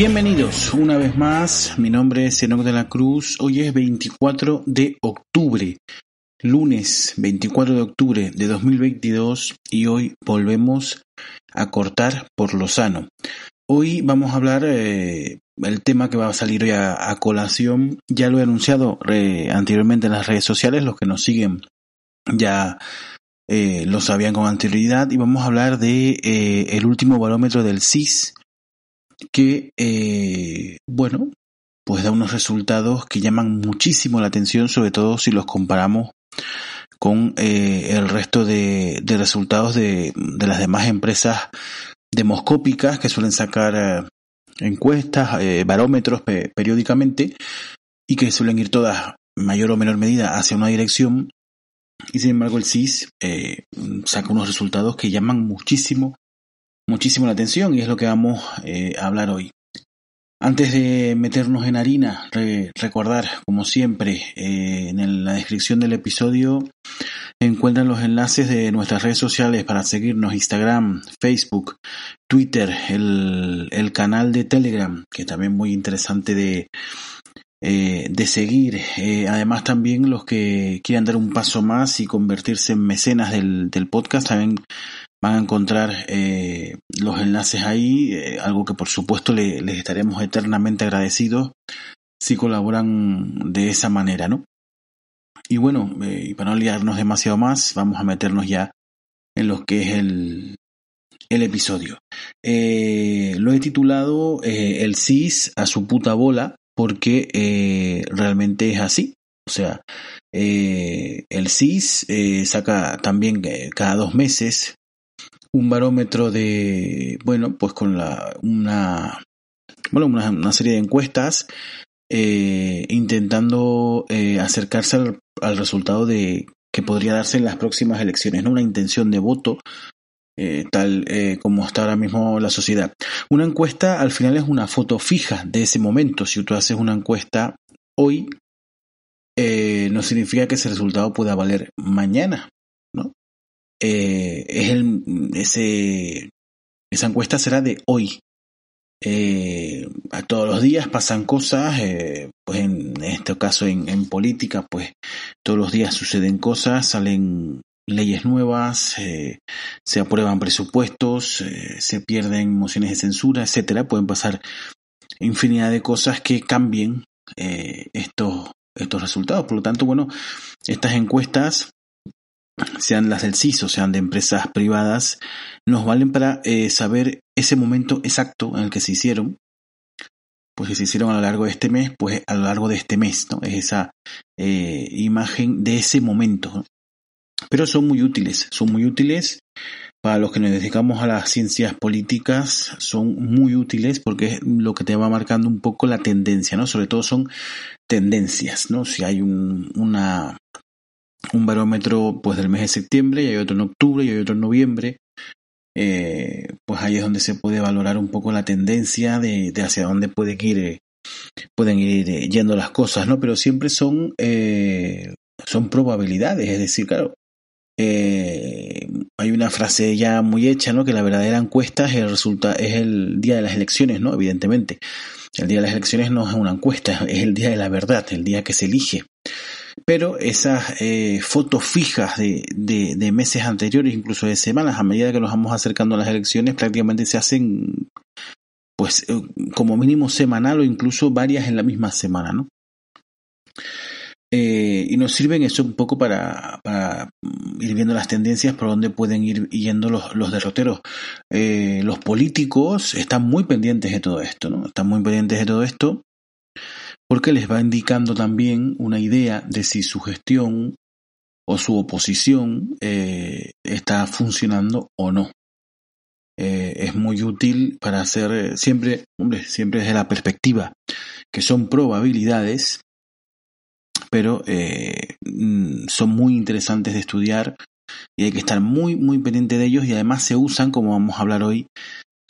Bienvenidos una vez más, mi nombre es Enoch de la Cruz, hoy es 24 de octubre, lunes 24 de octubre de 2022 y hoy volvemos a cortar por lo sano. Hoy vamos a hablar eh, el tema que va a salir hoy a, colación, ya lo he anunciado anteriormente en las redes sociales, los que nos siguen ya eh, lo sabían con anterioridad. Y vamos a hablar de eh, el último barómetro del CIS que, eh, bueno, pues da unos resultados que llaman muchísimo la atención, sobre todo si los comparamos con eh, el resto de, resultados de, las demás empresas demoscópicas que suelen sacar eh, encuestas, barómetros periódicamente y que suelen ir todas, mayor o menor medida, hacia una dirección. Y sin embargo el CIS saca unos resultados que llaman muchísimo muchísimo la atención y es lo que vamos eh, a hablar hoy. Antes de meternos en harina, recordar, como siempre, eh, en la descripción del episodio encuentran los enlaces de nuestras redes sociales para seguirnos, Instagram, Facebook, Twitter, el, el canal de Telegram, que también muy interesante de, eh, de seguir. además también los que quieran dar un paso más y convertirse en mecenas del, del podcast, también van a encontrar eh, los enlaces ahí, eh, algo que por supuesto les estaremos eternamente agradecidos si colaboran de esa manera, ¿no? Y bueno, eh, para no liarnos demasiado más, vamos a meternos ya en lo que es el, el episodio. lo he titulado El CIS a su puta bola porque realmente es así. O sea, el CIS saca también cada dos meses un barómetro de, bueno, pues con la, una, bueno, una, serie de encuestas eh, intentando eh, acercarse al, resultado de que podría darse en las próximas elecciones, ¿no? Una intención de voto eh, tal como está ahora mismo la sociedad. Una encuesta al final es una foto fija de ese momento. Si tú haces una encuesta hoy, no significa que ese resultado pueda valer mañana. Eh, es el, ese, esa encuesta será de hoy. Eh, todos los días pasan cosas, eh, pues en este caso en, en, política, pues todos los días suceden cosas, salen leyes nuevas, se aprueban presupuestos, se pierden mociones de censura, etcétera. Pueden pasar infinidad de cosas que cambien estos, estos resultados. Por lo tanto, bueno, estas encuestas sean las del CIS o sean de empresas privadas, nos valen para eh, saber ese momento exacto en el que se hicieron. Pues si se hicieron a lo largo de este mes, pues a lo largo de este mes, ¿no? Es esa eh, imagen de ese momento. Pero son muy útiles, son muy útiles para los que nos dedicamos a las ciencias políticas, son muy útiles porque es lo que te va marcando un poco la tendencia, ¿no? Sobre todo son tendencias, ¿no? Si hay un, una, un barómetro pues del mes de septiembre y hay otro en octubre y hay otro en noviembre. Eh, pues ahí es donde se puede valorar un poco la tendencia de, hacia dónde pueden ir, eh, pueden ir eh, yendo las cosas, ¿no? Pero siempre son, son probabilidades, es decir, claro, hay una frase ya muy hecha, ¿no? Que la verdadera encuesta es el, resulta, es el día de las elecciones, ¿no? Evidentemente. El día de las elecciones no es una encuesta, es el día de la verdad, el día que se elige pero esas eh, fotos fijas de, de, meses anteriores, incluso de semanas, a medida que nos vamos acercando a las elecciones, prácticamente se hacen, pues, eh, como mínimo semanal o incluso varias en la misma semana, ¿no? Eh, y nos sirven eso un poco para, ir viendo las tendencias por donde pueden ir yendo los, los derroteros. los políticos están muy pendientes de todo esto, ¿no? Están muy pendientes de todo esto porque les va indicando también una idea de si su gestión o su oposición eh, está funcionando o no. Eh, es muy útil para hacer eh, siempre, hombre, siempre desde la perspectiva que son probabilidades, pero mm, son muy interesantes de estudiar y hay que estar muy, muy pendiente de ellos y además se usan, como vamos a hablar hoy,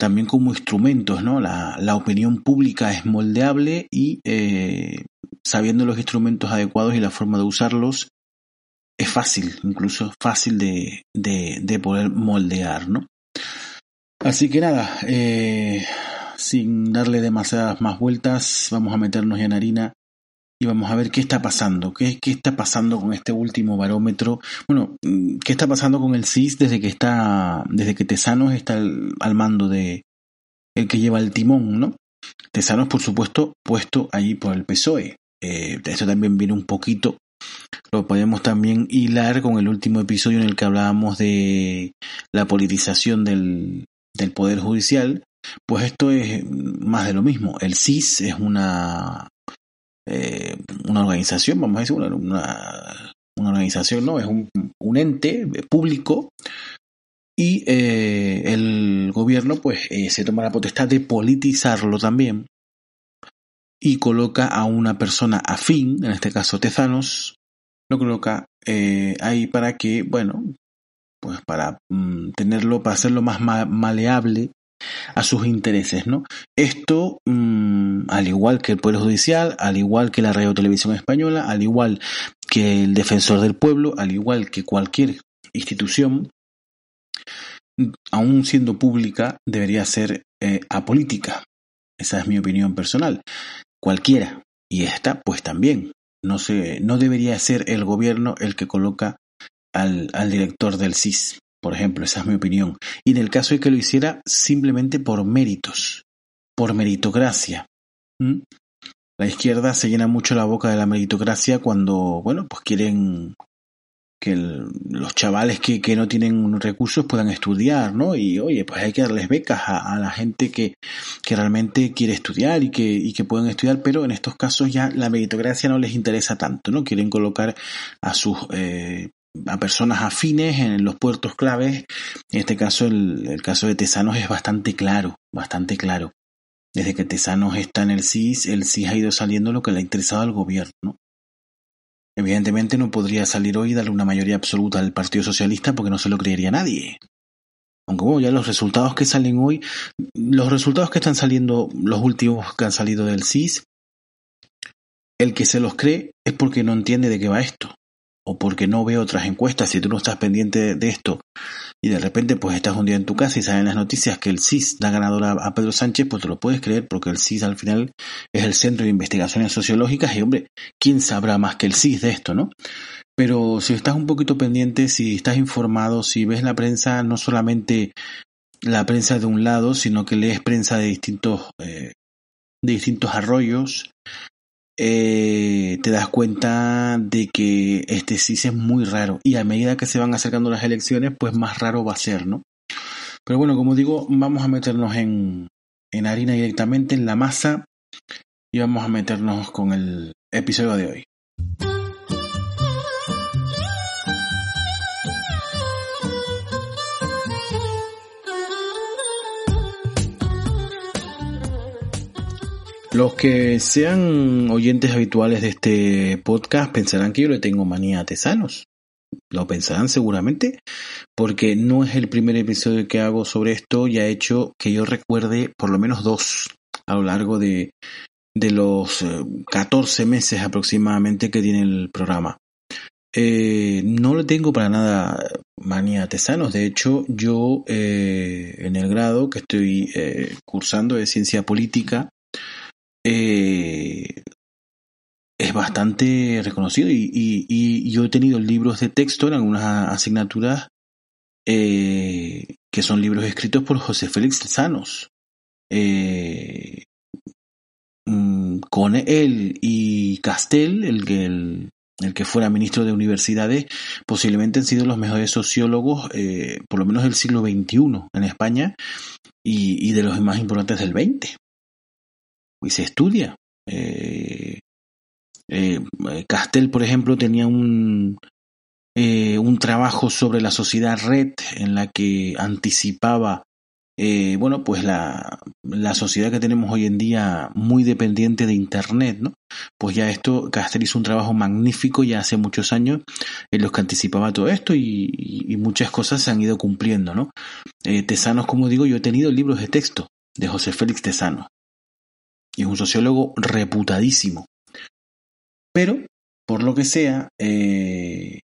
también como instrumentos, ¿no? La, la opinión pública es moldeable y eh, sabiendo los instrumentos adecuados y la forma de usarlos, es fácil, incluso fácil de, de, de poder moldear, ¿no? Así que nada, eh, sin darle demasiadas más vueltas, vamos a meternos ya en harina y vamos a ver qué está pasando, qué, qué está pasando con este último barómetro. Bueno, mm, qué está pasando con el CIS desde que está, desde que Tesanos está al, mando de el que lleva el timón, ¿no? Tesanos, por supuesto, puesto allí por el PSOE. Eh, esto también viene un poquito, lo podemos también hilar con el último episodio en el que hablábamos de la politización del, del Poder Judicial, pues esto es más de lo mismo. El CIS es una eh, una organización, vamos a decir, una, una, organización, ¿no? Es un, ente público y eh, el gobierno pues eh, se toma la potestad de politizarlo también y coloca a una persona afín, en este caso Tezanos, lo coloca ahí para que, bueno, pues para mm, tenerlo, para hacerlo más maleable a sus intereses, ¿no? Esto, mm, al igual que el Poder Judicial, al igual que la Radio Televisión Española, al igual que el Defensor del Pueblo, al igual que cualquier institución, aún siendo pública, debería ser eh, apolítica. Esa es mi opinión personal. Cualquiera. Y esta, pues también. No, se, no debería ser el gobierno el que coloca al, al director del CIS. Por ejemplo, esa es mi opinión. Y en el caso de que lo hiciera simplemente por méritos, por meritocracia. La izquierda se llena mucho la boca de la meritocracia cuando, bueno, pues quieren que los chavales que, que, no tienen recursos puedan estudiar, ¿no? Y oye, pues hay que darles becas a, la gente que, que, realmente quiere estudiar y que, y que pueden estudiar, pero en estos casos ya la meritocracia no les interesa tanto, ¿no? Quieren colocar a sus eh, a personas afines en los puertos claves. En este caso, el, caso de Tesanos es bastante claro, bastante claro. Desde que Tesanos está en el CIS, el CIS ha ido saliendo lo que le ha interesado al gobierno. Evidentemente no podría salir hoy y darle una mayoría absoluta al Partido Socialista porque no se lo creería nadie. Aunque bueno, ya los resultados que salen hoy, los resultados que están saliendo, los últimos que han salido del CIS, el que se los cree es porque no entiende de qué va esto porque no veo otras encuestas, si tú no estás pendiente de esto y de repente pues estás un día en tu casa y salen las noticias que el CIS da ganadora a Pedro Sánchez, pues te lo puedes creer porque el CIS al final es el Centro de Investigaciones Sociológicas y hombre, ¿quién sabrá más que el CIS de esto, no? Pero si estás un poquito pendiente, si estás informado, si ves la prensa, no solamente la prensa de un lado, sino que lees prensa de distintos, eh, de distintos arroyos, eh, te das cuenta de que este sí es muy raro y a medida que se van acercando las elecciones pues más raro va a ser, ¿no? Pero bueno, como digo, vamos a meternos en, en harina directamente, en la masa y vamos a meternos con el episodio de hoy. Los que sean oyentes habituales de este podcast pensarán que yo le tengo manía a Tesanos. Lo pensarán seguramente, porque no es el primer episodio que hago sobre esto, ya he hecho que yo recuerde por lo menos dos a lo largo de, de los 14 eh, meses aproximadamente que tiene el programa. Eh, no le tengo para nada manía a Tesanos, de hecho yo eh, en el grado que estoy cursando de ciencia política, eh, es bastante reconocido y, yo he tenido libros de texto en algunas asignaturas eh, que son libros escritos por José Félix Sanos. Eh, mm, con él y Castel, el que, el, que fuera ministro de universidades, posiblemente han sido los mejores sociólogos, por lo menos del siglo XXI en España, y, y de los más importantes del XX y se estudia. Eh, eh, Castel, por ejemplo, tenía un, eh, un trabajo sobre la sociedad red en la que anticipaba, bueno, pues la, la, sociedad que tenemos hoy en día muy dependiente de Internet, ¿no? Pues ya esto, Castel hizo un trabajo magnífico ya hace muchos años en los que anticipaba todo esto y, muchas cosas se han ido cumpliendo, ¿no? Tesanos, como digo, yo he tenido libros de texto de José Félix Tesanos y es un sociólogo reputadísimo. Pero, por lo que sea, eh,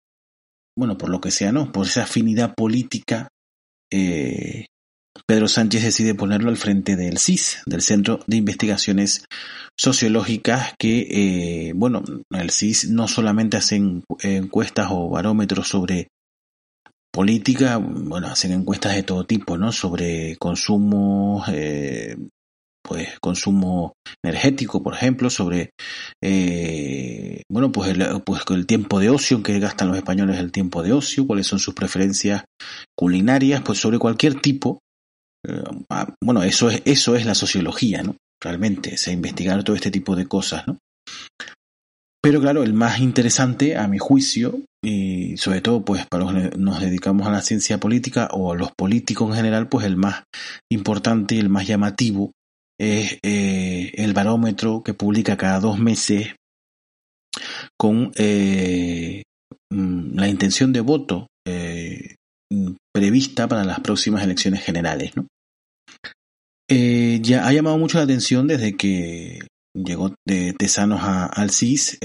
bueno, por lo que sea, no, por esa afinidad política, eh, Pedro Sánchez decide ponerlo al frente del CIS, del Centro de Investigaciones Sociológicas, que, eh, bueno, el CIS no solamente hacen encuestas o barómetros sobre política, bueno, hacen encuestas de todo tipo, ¿no? Sobre consumo, eh, pues consumo energético, por ejemplo, sobre eh, bueno, pues el, pues el tiempo de ocio que gastan los españoles el tiempo de ocio, cuáles son sus preferencias culinarias, pues sobre cualquier tipo. Eh, bueno, eso es eso es la sociología, ¿no? Realmente, es investigar todo este tipo de cosas, ¿no? Pero claro, el más interesante, a mi juicio, y sobre todo pues para los que nos dedicamos a la ciencia política o a los políticos en general, pues el más importante y el más llamativo es eh, el barómetro que publica cada dos meses con eh, mm, la intención de voto eh, prevista para las próximas elecciones generales. ¿no? ya ha llamado mucho la atención desde que llegó de Tesanos al CIS.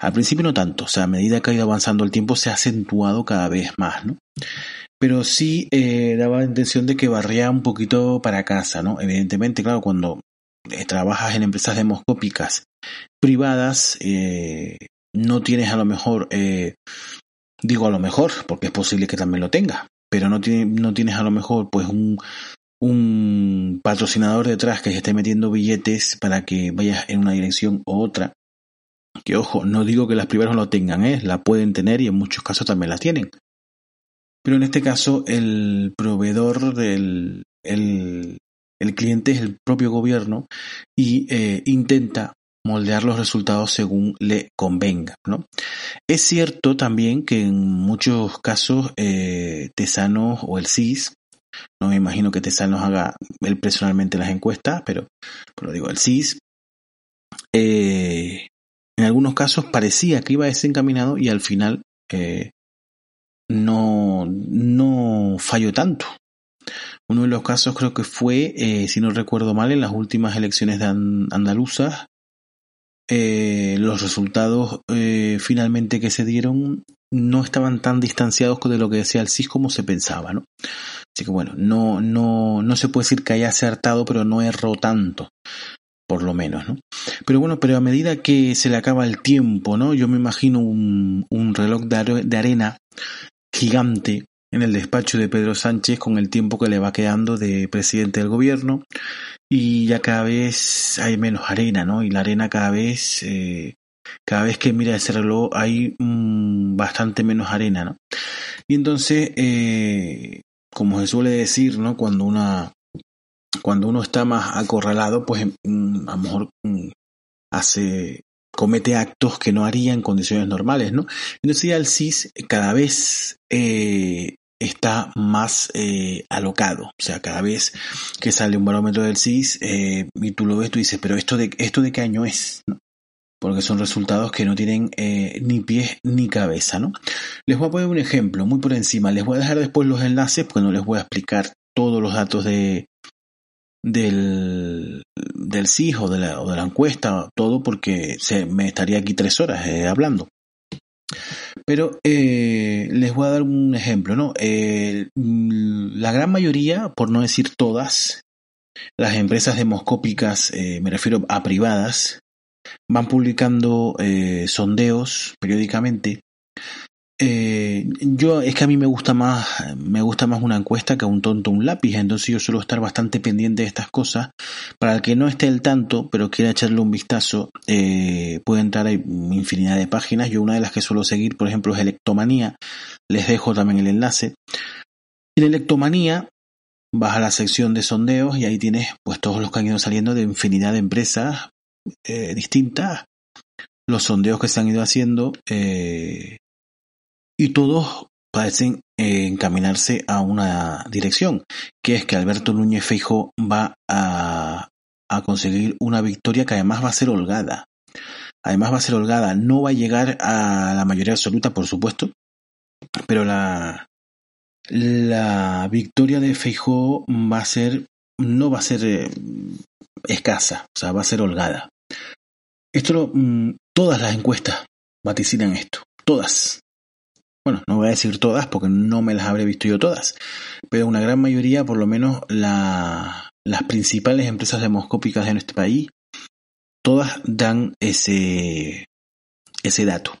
al principio no tanto, o sea, a medida que ha ido avanzando el tiempo se ha acentuado cada vez más, ¿no? Pero sí eh, daba la intención de que barría un poquito para casa, ¿no? Evidentemente, claro, cuando eh, trabajas en empresas demoscópicas privadas, eh, no tienes a lo mejor, digo a lo mejor, porque es posible que también lo tengas, pero no, no tienes a lo mejor pues un, patrocinador detrás que esté metiendo billetes para que vayas en una dirección u otra. Que ojo, no digo que las privadas no lo tengan, ¿eh? la pueden tener y en muchos casos también la tienen. Pero en este caso el proveedor del el, cliente es el propio gobierno y eh, intenta moldear los resultados según le convenga. ¿no? Es cierto también que en muchos casos eh, Tesanos o el CIS, no me imagino que Tesanos haga él personalmente las encuestas, pero, pero digo, el CIS, eh, en algunos casos parecía que iba desencaminado y al final eh, no, no falló tanto. Uno de los casos creo que fue, eh, si no recuerdo mal, en las últimas elecciones de andaluzas, eh, los resultados eh, finalmente que se dieron no estaban tan distanciados de lo que decía el CIS como se pensaba, ¿no? Así que bueno, no, no, no se puede decir que haya acertado, pero no erró tanto, por lo menos, ¿no? Pero bueno, pero a medida que se le acaba el tiempo, ¿no? Yo me imagino un, un reloj de arena gigante en el despacho de Pedro Sánchez con el tiempo que le va quedando de presidente del gobierno y ya cada vez hay menos arena, ¿no? Y la arena cada vez, eh, cada vez que mira ese reloj hay mm, bastante menos arena, ¿no? Y entonces, eh, como se suele decir, ¿no? Cuando una, cuando uno está más acorralado, pues mm, a lo mejor mm, hace comete actos que no haría en condiciones normales, ¿no? Entonces ya el CIS cada vez eh, está más eh, alocado, o sea, cada vez que sale un barómetro del CIS eh, y tú lo ves, tú dices, pero esto de, esto de qué año es. Porque son resultados que no tienen ni pies ni cabeza, ¿no? Les voy a poner un ejemplo muy por encima, les voy a dejar después los enlaces porque no les voy a explicar todos los datos de, del, del CIS o de, la, o de la encuesta, todo porque se, me estaría aquí tres horas eh, hablando. Pero eh, les voy a dar un ejemplo, ¿no? Mm, la gran mayoría, por no decir todas, las empresas demoscópicas, eh, me refiero a privadas, van publicando sondeos periódicamente eh, yo es que a mí me gusta más me gusta más una encuesta que un tonto un lápiz entonces yo suelo estar bastante pendiente de estas cosas. Para el que no esté al tanto pero quiera echarle un vistazo eh, puede entrar hay infinidad de páginas. Yo una de las que suelo seguir por ejemplo es Electomanía. Les dejo también el enlace. En Electomanía vas a la sección de sondeos y ahí tienes pues todos los que han ido saliendo de infinidad de empresas eh, distintas. Los sondeos que se han ido haciendo y todos parecen eh, encaminarse a una dirección, que es que Alberto Núñez Feijo va a, conseguir una victoria que además va a ser holgada. Además va a ser holgada, no va a llegar a la mayoría absoluta, por supuesto, pero la, la victoria de Feijóo va a ser, no va a ser eh, escasa, o sea, va a ser holgada. Esto, mm, todas las encuestas vaticinan esto, todas. Bueno, no voy a decir todas porque no me las habré visto yo todas, pero una gran mayoría, por lo menos la, las principales empresas demoscópicas de nuestro país, todas dan ese, ese dato.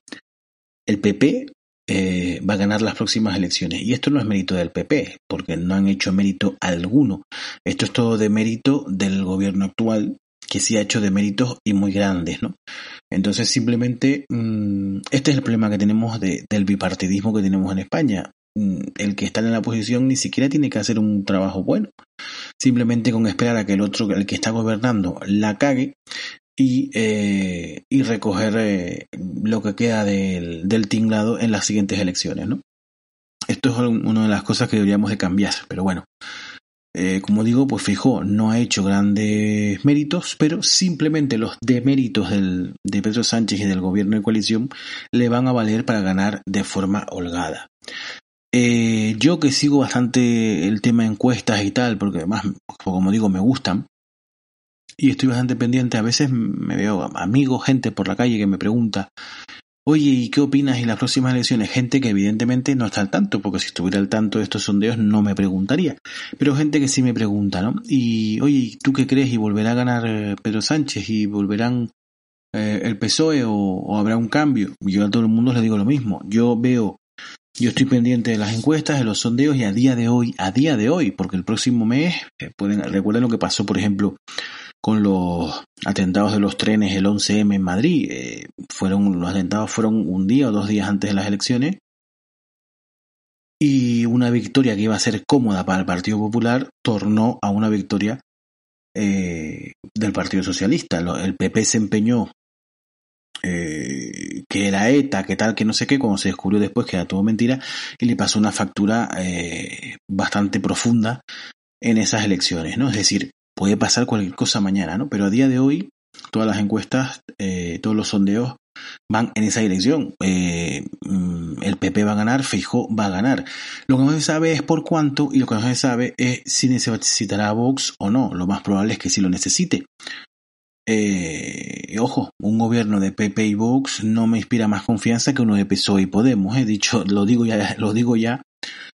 El PP eh, va a ganar las próximas elecciones. Y esto no es mérito del PP, porque no han hecho mérito alguno. Esto es todo de mérito del gobierno actual, que sí ha hecho de méritos y muy grandes, ¿no? Entonces simplemente mm, este es el problema que tenemos del bipartidismo que tenemos en España. Mm, el que está en la posición ni siquiera tiene que hacer un trabajo bueno. Simplemente con esperar a que el otro, el que está gobernando, la cague y, eh, y recoger eh, lo que queda del, del tinglado en las siguientes elecciones, ¿no? Esto es una de las cosas que deberíamos de cambiar, pero bueno, eh, como digo, pues Fijó no ha hecho grandes méritos, pero simplemente los deméritos de Pedro Sánchez y del gobierno de coalición le van a valer para ganar de forma holgada. Eh, yo que sigo bastante el tema de encuestas y tal, porque además, como digo, me gustan, y estoy bastante pendiente, a veces me veo amigos, gente por la calle que me pregunta, Oye, ¿y qué opinas en las próximas elecciones? Gente que evidentemente no está al tanto, porque si estuviera al tanto de estos sondeos no me preguntaría. Pero gente que sí me pregunta, ¿no? Y, oye, ¿tú qué crees? ¿Y volverá a ganar eh, Pedro Sánchez? ¿Y volverán eh, el PSOE o, habrá un cambio? Yo a todo el mundo le digo lo mismo. Yo veo, yo estoy pendiente de las encuestas, de los sondeos y a día de hoy, a día de hoy, porque el próximo mes, eh, pueden, recuerden lo que pasó, por ejemplo, con los atentados de los trenes el 11M en Madrid. Eh, fueron, los atentados fueron un día o dos días antes de las elecciones. Y una victoria que iba a ser cómoda para el Partido Popular tornó a una victoria eh, del Partido Socialista. El PP se empeñó eh, que era ETA, que tal, que no sé qué, cuando se descubrió después que era todo mentira, y le pasó una factura bastante profunda en esas elecciones, ¿no? Es decir, puede pasar cualquier cosa mañana, ¿no? Pero a día de hoy, todas las encuestas, eh, todos los sondeos van en esa dirección. Eh, mm, el PP va a ganar, Feijóo va a ganar. Lo que no se sabe es por cuánto y lo que no se sabe es si necesitará Vox o no. Lo más probable es que sí lo necesite. Eh, ojo, un gobierno de PP y Vox no me inspira más confianza que uno de PSOE y Podemos. He dicho, lo digo ya, lo digo ya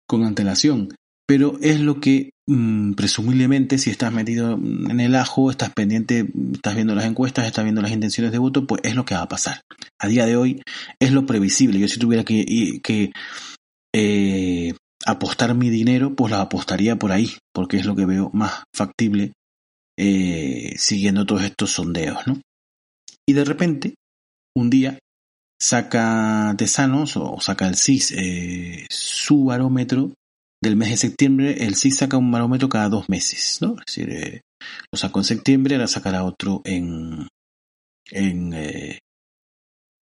con antelación pero es lo que mm, presumiblemente si estás metido en el ajo, estás pendiente, estás viendo las encuestas, estás viendo las intenciones de voto, pues es lo que va a pasar. A día de hoy es lo previsible. Yo si tuviera que, que eh, apostar mi dinero, pues lo apostaría por ahí, porque es lo que veo más factible eh, siguiendo todos estos sondeos, ¿no? Y de repente, un día saca Tesanos o saca el CIS eh, su barómetro del mes de septiembre, el CIS saca un barómetro cada dos meses, ¿no? Es decir, eh, lo sacó en septiembre, ahora sacará otro en, en, eh,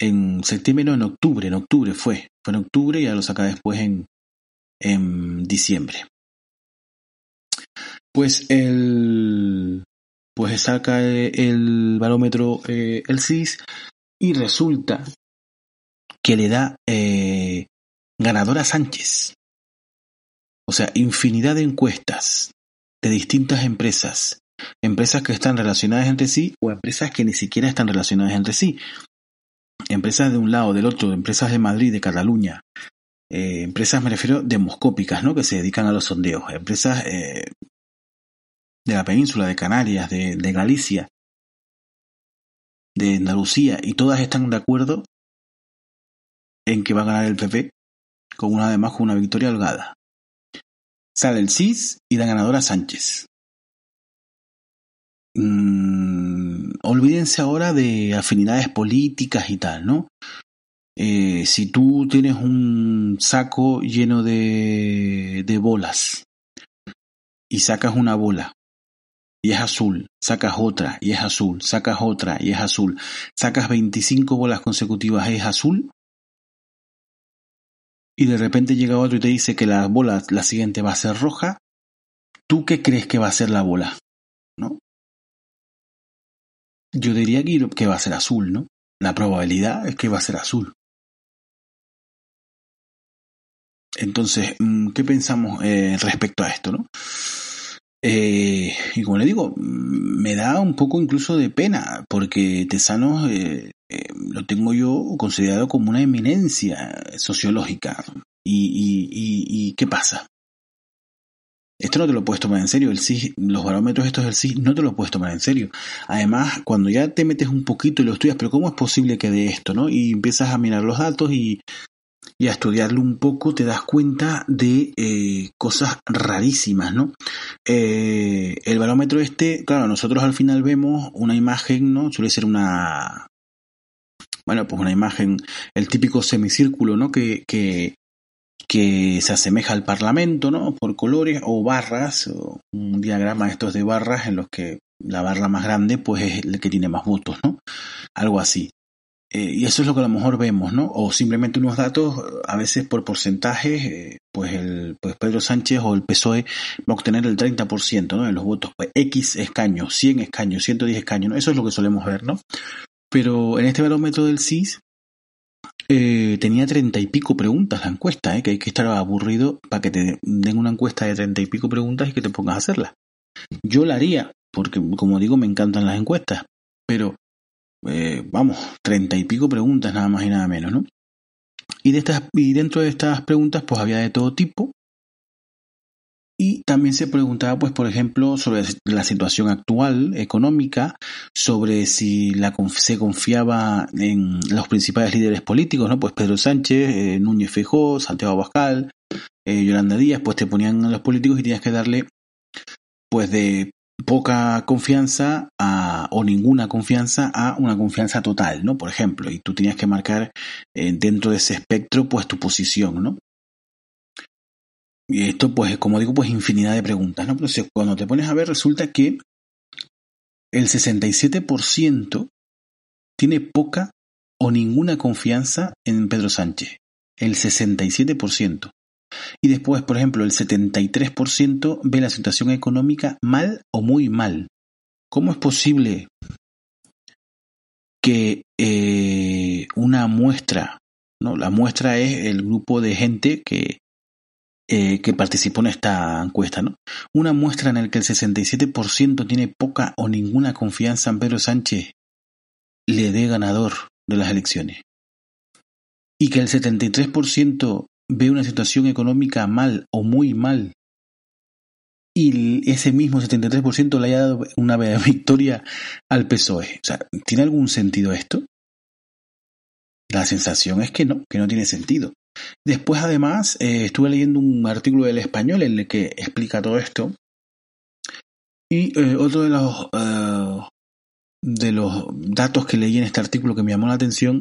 en septiembre, no, en octubre, en octubre fue, fue en octubre y ya lo saca después en, en diciembre. Pues el, pues saca el, barómetro eh, el CIS y resulta que le da eh, ganador a Sánchez. O sea, infinidad de encuestas de distintas empresas, empresas que están relacionadas entre sí o empresas que ni siquiera están relacionadas entre sí. Empresas de un lado, del otro, empresas de Madrid, de Cataluña, eh, empresas me refiero demoscópicas, ¿no? Que se dedican a los sondeos, empresas eh, de la península, de Canarias, de, de Galicia, de Andalucía, y todas están de acuerdo en que va a ganar el PP con una además con una victoria holgada. Sale el CIS y da ganador a Sánchez. Mm, olvídense ahora de afinidades políticas y tal, ¿no? Eh, si tú tienes un saco lleno de, de bolas y sacas una bola y es azul, sacas otra y es azul, sacas otra y es azul, sacas 25 bolas consecutivas y es azul, y de repente llega otro y te dice que la bola, la siguiente va a ser roja, ¿tú qué crees que va a ser la bola? ¿No? Yo diría que va a ser azul, ¿no? La probabilidad es que va a ser azul. Entonces, mm, ¿qué pensamos eh, respecto a esto, no? Eh, y como le digo, me da un poco incluso de pena, porque Tesanos eh, eh, lo tengo yo considerado como una eminencia sociológica. ¿Y, y, qué pasa? Esto no te lo puedes tomar en serio. El CIS, los barómetros estos del CIS no te lo puedes tomar en serio. Además, cuando ya te metes un poquito y lo estudias, pero ¿cómo es posible que de esto, no? Y empiezas a mirar los datos y y a estudiarlo un poco te das cuenta de eh, cosas rarísimas, ¿no? Eh, el barómetro este, claro, nosotros al final vemos una imagen, ¿no? Suele ser una, bueno, pues una imagen, el típico semicírculo, ¿no? Que, que, que se asemeja al Parlamento, ¿no? Por colores o barras, o un diagrama estos de barras en los que la barra más grande, pues es el que tiene más votos, ¿no? Algo así. Eh, y eso es lo que a lo mejor vemos, ¿no? O simplemente unos datos, a veces por porcentajes, eh, pues, el, pues Pedro Sánchez o el PSOE va a obtener el 30% ¿no? de los votos, pues X escaños, 100 escaños, 110 escaños, ¿no? Eso es lo que solemos ver, ¿no? Pero en este barómetro del CIS eh, tenía treinta y pico preguntas la encuesta, ¿eh? que hay que estar aburrido para que te den una encuesta de treinta y pico preguntas y que te pongas a hacerla. Yo la haría, porque como digo, me encantan las encuestas, pero eh, vamos, treinta y pico preguntas nada más y nada menos, ¿no? Y, de estas, y dentro de estas preguntas pues había de todo tipo. Y también se preguntaba, pues, por ejemplo, sobre la situación actual económica, sobre si la, se confiaba en los principales líderes políticos, ¿no? Pues Pedro Sánchez, eh, Núñez Feijóo, Santiago Abascal, eh, Yolanda Díaz, pues te ponían los políticos y tenías que darle, pues, de poca confianza o ninguna confianza a una confianza total, ¿no? Por ejemplo, y tú tenías que marcar eh, dentro de ese espectro pues tu posición, ¿no? Y esto pues como digo pues infinidad de preguntas, ¿no? Pero cuando te pones a ver resulta que el 67% tiene poca o ninguna confianza en Pedro Sánchez. El 67%. Y después, por ejemplo, el 73% ve la situación económica mal o muy mal. ¿Cómo es posible que eh, una muestra, ¿no? la muestra es el grupo de gente que, eh, que participó en esta encuesta, ¿no? Una muestra en la que el 67% tiene poca o ninguna confianza en Pedro Sánchez le dé ganador de las elecciones. Y que el 73% ve una situación económica mal o muy mal y ese mismo 73% le haya dado una victoria al PSOE. O sea, ¿tiene algún sentido esto? La sensación es que no, que no tiene sentido. Después, además, eh, estuve leyendo un artículo del español en el que explica todo esto. Y eh, otro de los, eh, de los datos que leí en este artículo que me llamó la atención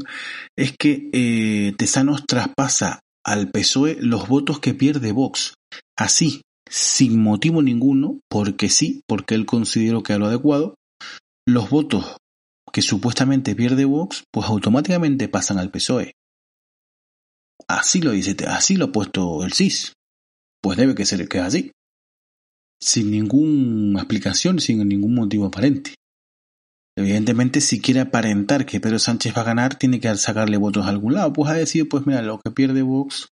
es que Tesanos traspasa al PSOE los votos que pierde Vox. Así, sin motivo ninguno, porque sí, porque él consideró que era lo adecuado, los votos que supuestamente pierde Vox, pues automáticamente pasan al PSOE. Así lo dice, así lo ha puesto el CIS. Pues debe que ser que así. Sin ninguna explicación, sin ningún motivo aparente. Evidentemente, si quiere aparentar que Pedro Sánchez va a ganar, tiene que sacarle votos a algún lado. Pues ha decidido, pues mira, lo que pierde Vox,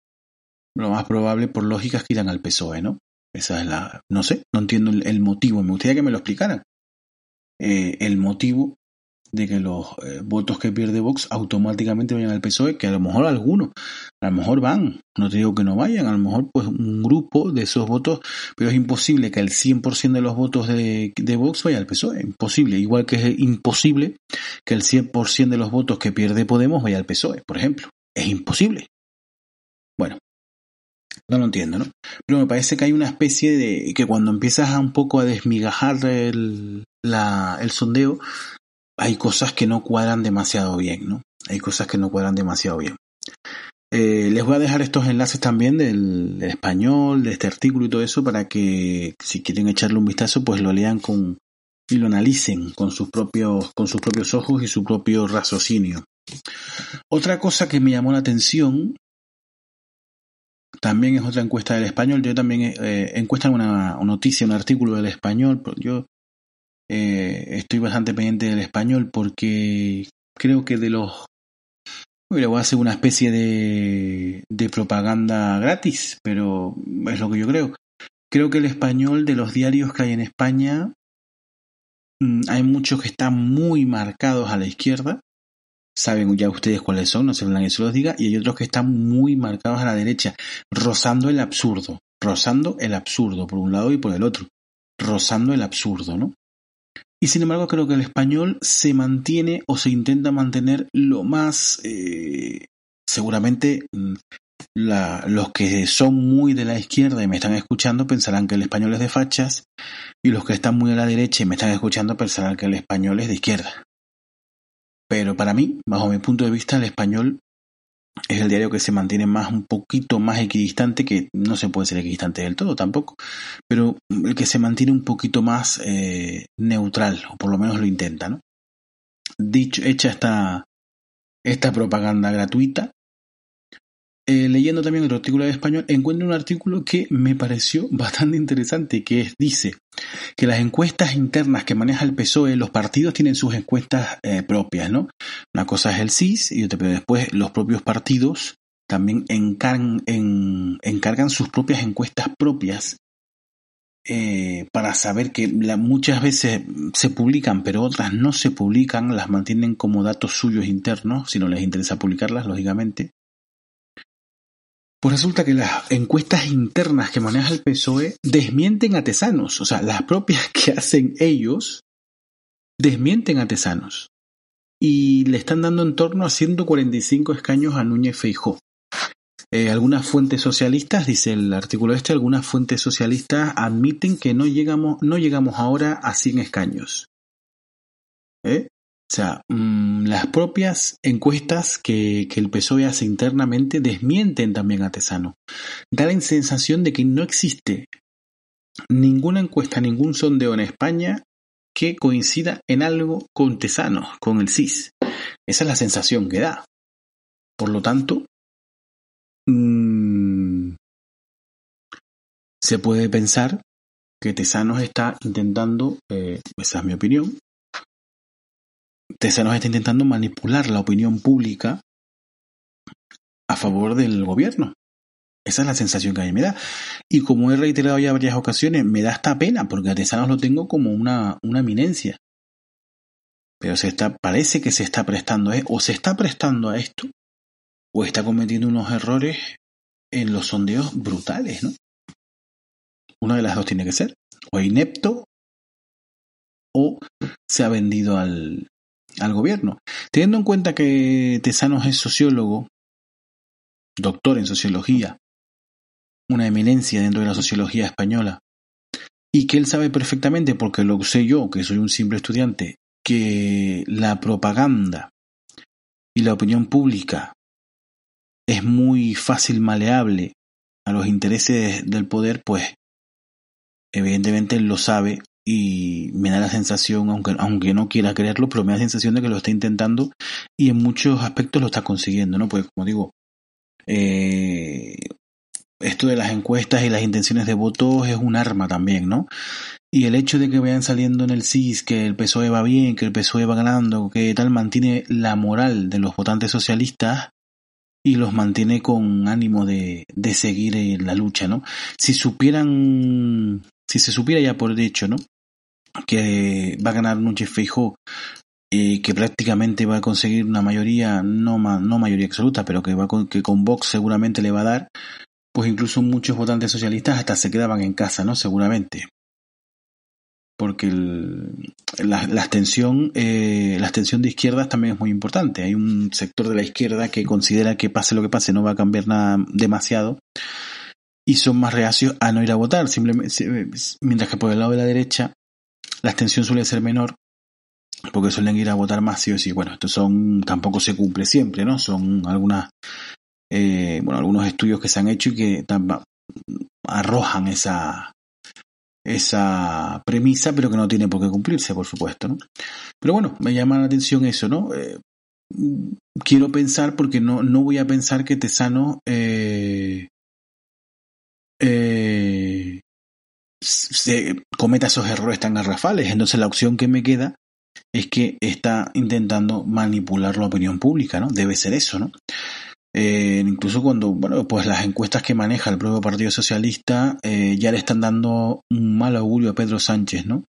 lo más probable, por lógica, es que irán al PSOE, ¿no? Esa es la... No sé, no entiendo el, motivo. Me gustaría que me lo explicaran. Eh, el motivo de que los eh, votos que pierde Vox automáticamente vayan al PSOE, que a lo mejor algunos, a lo mejor van, no te digo que no vayan, a lo mejor pues un grupo de esos votos, pero es imposible que el 100% de los votos de, de Vox vaya al PSOE, imposible, igual que es imposible que el 100% de los votos que pierde Podemos vaya al PSOE, por ejemplo, es imposible. Bueno, no lo entiendo, ¿no? Pero me parece que hay una especie de que cuando empiezas un poco a desmigajar el, la, el sondeo, hay cosas que no cuadran demasiado bien, ¿no? Hay cosas que no cuadran demasiado bien. Eh, les voy a dejar estos enlaces también del, español, de este artículo y todo eso para que si quieren echarle un vistazo, pues lo lean con y lo analicen con sus propios, con sus propios ojos y su propio raciocinio. Otra cosa que me llamó la atención también es otra encuesta del español. Yo también eh, encuesta una, una noticia, un artículo del español. Yo eh, estoy bastante pendiente del español porque creo que de los... Le voy a hacer una especie de, de propaganda gratis, pero es lo que yo creo. Creo que el español de los diarios que hay en España, mm, hay muchos que están muy marcados a la izquierda. Saben ya ustedes cuáles son, no se que se los diga. Y hay otros que están muy marcados a la derecha, rozando el absurdo. Rozando el absurdo por un lado y por el otro. Rozando el absurdo, ¿no? Y sin embargo creo que el español se mantiene o se intenta mantener lo más, eh, seguramente mm, los que son muy de la izquierda y me están escuchando pensarán que el español es de fachas y los que están muy a la derecha y me están escuchando pensarán que el español es de izquierda. Pero para mí, bajo mi punto de vista, el español es el diario que se mantiene más un poquito más equidistante, que no se puede ser equidistante del todo tampoco, pero el que se mantiene un poquito más eh, neutral, o por lo menos lo intenta, ¿no? Dicho, hecha esta, esta propaganda gratuita, eh, leyendo también otro artículo de español, encuentro un artículo que me pareció bastante interesante, que dice que las encuestas internas que maneja el PSOE, los partidos tienen sus encuestas eh, propias, ¿no? Una cosa es el CIS y después los propios partidos también encargan, encargan sus propias encuestas propias eh, para saber que muchas veces se publican, pero otras no se publican, las mantienen como datos suyos internos, si no les interesa publicarlas, lógicamente. Pues resulta que las encuestas internas que maneja el PSOE desmienten a Tesanos, o sea, las propias que hacen ellos desmienten a Tesanos y le están dando en torno a 145 escaños a Núñez Feijó. Eh, algunas fuentes socialistas, dice el artículo este, algunas fuentes socialistas admiten que no llegamos, no llegamos ahora a 100 escaños. ¿Eh? O sea, mm, las propias encuestas que, el PSOE hace internamente desmienten también a Tesano. Da la sensación de que no existe ninguna encuesta, ningún sondeo en España que coincida en algo con Tesano, con el CIS. Esa es la sensación que da. Por lo tanto, mm, se puede pensar que Tesanos está intentando, eh, esa es mi opinión, Tesanos está intentando manipular la opinión pública a favor del gobierno. Esa es la sensación que a mí me da. Y como he reiterado ya varias ocasiones, me da esta pena, porque a Tesanos lo tengo como una, una eminencia. Pero se está, parece que se está prestando, ¿eh? o se está prestando a esto, o está cometiendo unos errores en los sondeos brutales, ¿no? Una de las dos tiene que ser, o inepto, o se ha vendido al, al gobierno. Teniendo en cuenta que Tesanos es sociólogo, doctor en sociología, una eminencia dentro de la sociología española, y que él sabe perfectamente, porque lo sé yo, que soy un simple estudiante, que la propaganda y la opinión pública es muy fácil maleable a los intereses del poder, pues evidentemente él lo sabe y me da la sensación, aunque, aunque no quiera creerlo, pero me da la sensación de que lo está intentando y en muchos aspectos lo está consiguiendo, ¿no? Pues como digo, eh, esto de las encuestas y las intenciones de votos es un arma también, ¿no? Y el hecho de que vayan saliendo en el CIS que el PSOE va bien, que el PSOE va ganando, que tal mantiene la moral de los votantes socialistas y los mantiene con ánimo de, de seguir en la lucha, ¿no? Si supieran, si se supiera ya por hecho, ¿no? Que va a ganar Núñez Feijó y que prácticamente va a conseguir una mayoría, no, no mayoría absoluta, pero que, va con, que con Vox seguramente le va a dar, pues incluso muchos votantes socialistas hasta se quedaban en casa, ¿no? Seguramente. Porque la, la, abstención, eh, la abstención de izquierdas también es muy importante. Hay un sector de la izquierda que considera que pase lo que pase no va a cambiar nada demasiado y son más reacios a no ir a votar, simplemente, mientras que por el lado de la derecha la extensión suele ser menor porque suelen ir a votar más sí o sí. Bueno, esto son, tampoco se cumple siempre, ¿no? Son algunas, eh, bueno, algunos estudios que se han hecho y que arrojan esa, esa premisa, pero que no tiene por qué cumplirse, por supuesto, ¿no? Pero bueno, me llama la atención eso, ¿no? Eh, quiero pensar, porque no, no voy a pensar que Tesano eh, se cometa esos errores tan garrafales. Entonces la opción que me queda es que está intentando manipular la opinión pública, ¿no? Debe ser eso, ¿no? Eh, incluso cuando, bueno, pues las encuestas que maneja el propio Partido Socialista eh, ya le están dando un mal augurio a Pedro Sánchez, ¿no?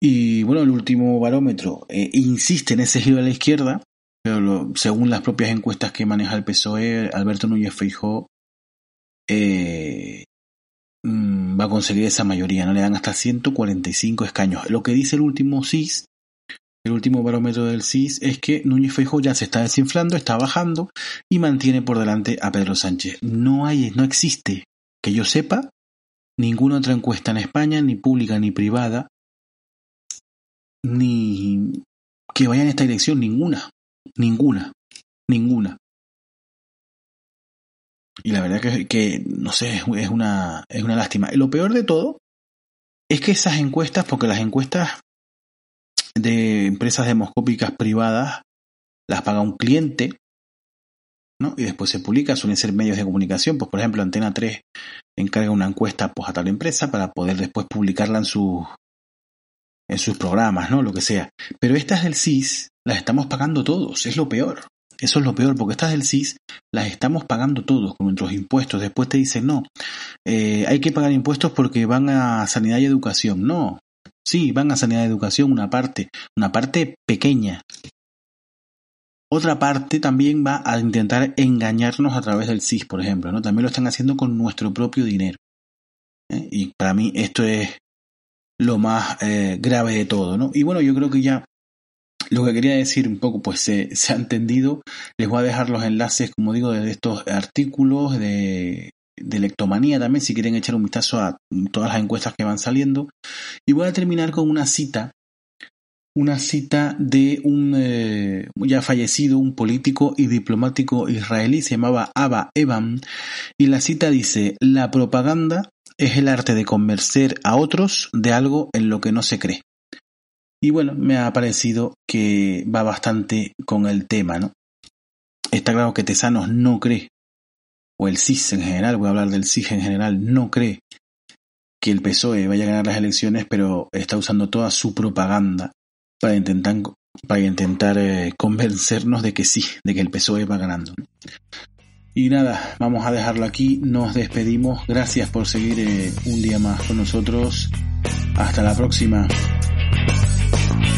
Y bueno, el último barómetro eh, insiste en ese giro a la izquierda, pero según las propias encuestas que maneja el PSOE, Alberto Núñez Feijóo mm, va a conseguir esa mayoría, ¿no? Le dan hasta 145 escaños. Lo que dice el último CIS el último barómetro del CIS es que Núñez Feijóo ya se está desinflando, está bajando y mantiene por delante a Pedro Sánchez. No hay, no existe, que yo sepa, ninguna otra encuesta en España, ni pública ni privada, ni que vaya en esta dirección, ninguna, ninguna, ninguna. Y la verdad que, que no sé, es una, es una lástima. Y lo peor de todo es que esas encuestas, porque las encuestas de empresas demoscópicas privadas las paga un cliente, ¿no? Y después se publica, suelen ser medios de comunicación, pues por ejemplo Antena 3 encarga una encuesta a tal empresa para poder después publicarla en sus en sus programas, ¿no? Lo que sea. Pero estas del CIS las estamos pagando todos, es lo peor. Eso es lo peor, porque estas del CIS las estamos pagando todos con nuestros impuestos. Después te dicen, no, eh, hay que pagar impuestos porque van a sanidad y educación. No, Sí, van a sanidad de educación una parte, una parte pequeña. Otra parte también va a intentar engañarnos a través del CIS, por ejemplo, ¿no? También lo están haciendo con nuestro propio dinero. ¿eh? Y para mí esto es lo más eh, grave de todo, ¿no? Y bueno, yo creo que ya lo que quería decir un poco, pues se, ha entendido. Les voy a dejar los enlaces, como digo, de estos artículos, de de lectomanía también, si quieren echar un vistazo a todas las encuestas que van saliendo. Y voy a terminar con una cita, una cita de un eh, ya fallecido, un político y diplomático israelí, se llamaba Abba Eban, y la cita dice, la propaganda es el arte de convencer a otros de algo en lo que no se cree. Y bueno, me ha parecido que va bastante con el tema, ¿no? Está claro que Tesanos no cree o el CIS en general, voy a hablar del CIS en general, no cree que el PSOE vaya a ganar las elecciones, pero está usando toda su propaganda para intentar, para intentar eh, convencernos de que sí, de que el PSOE va ganando. Y nada, vamos a dejarlo aquí, nos despedimos, gracias por seguir eh, un día más con nosotros, hasta la próxima. Bye.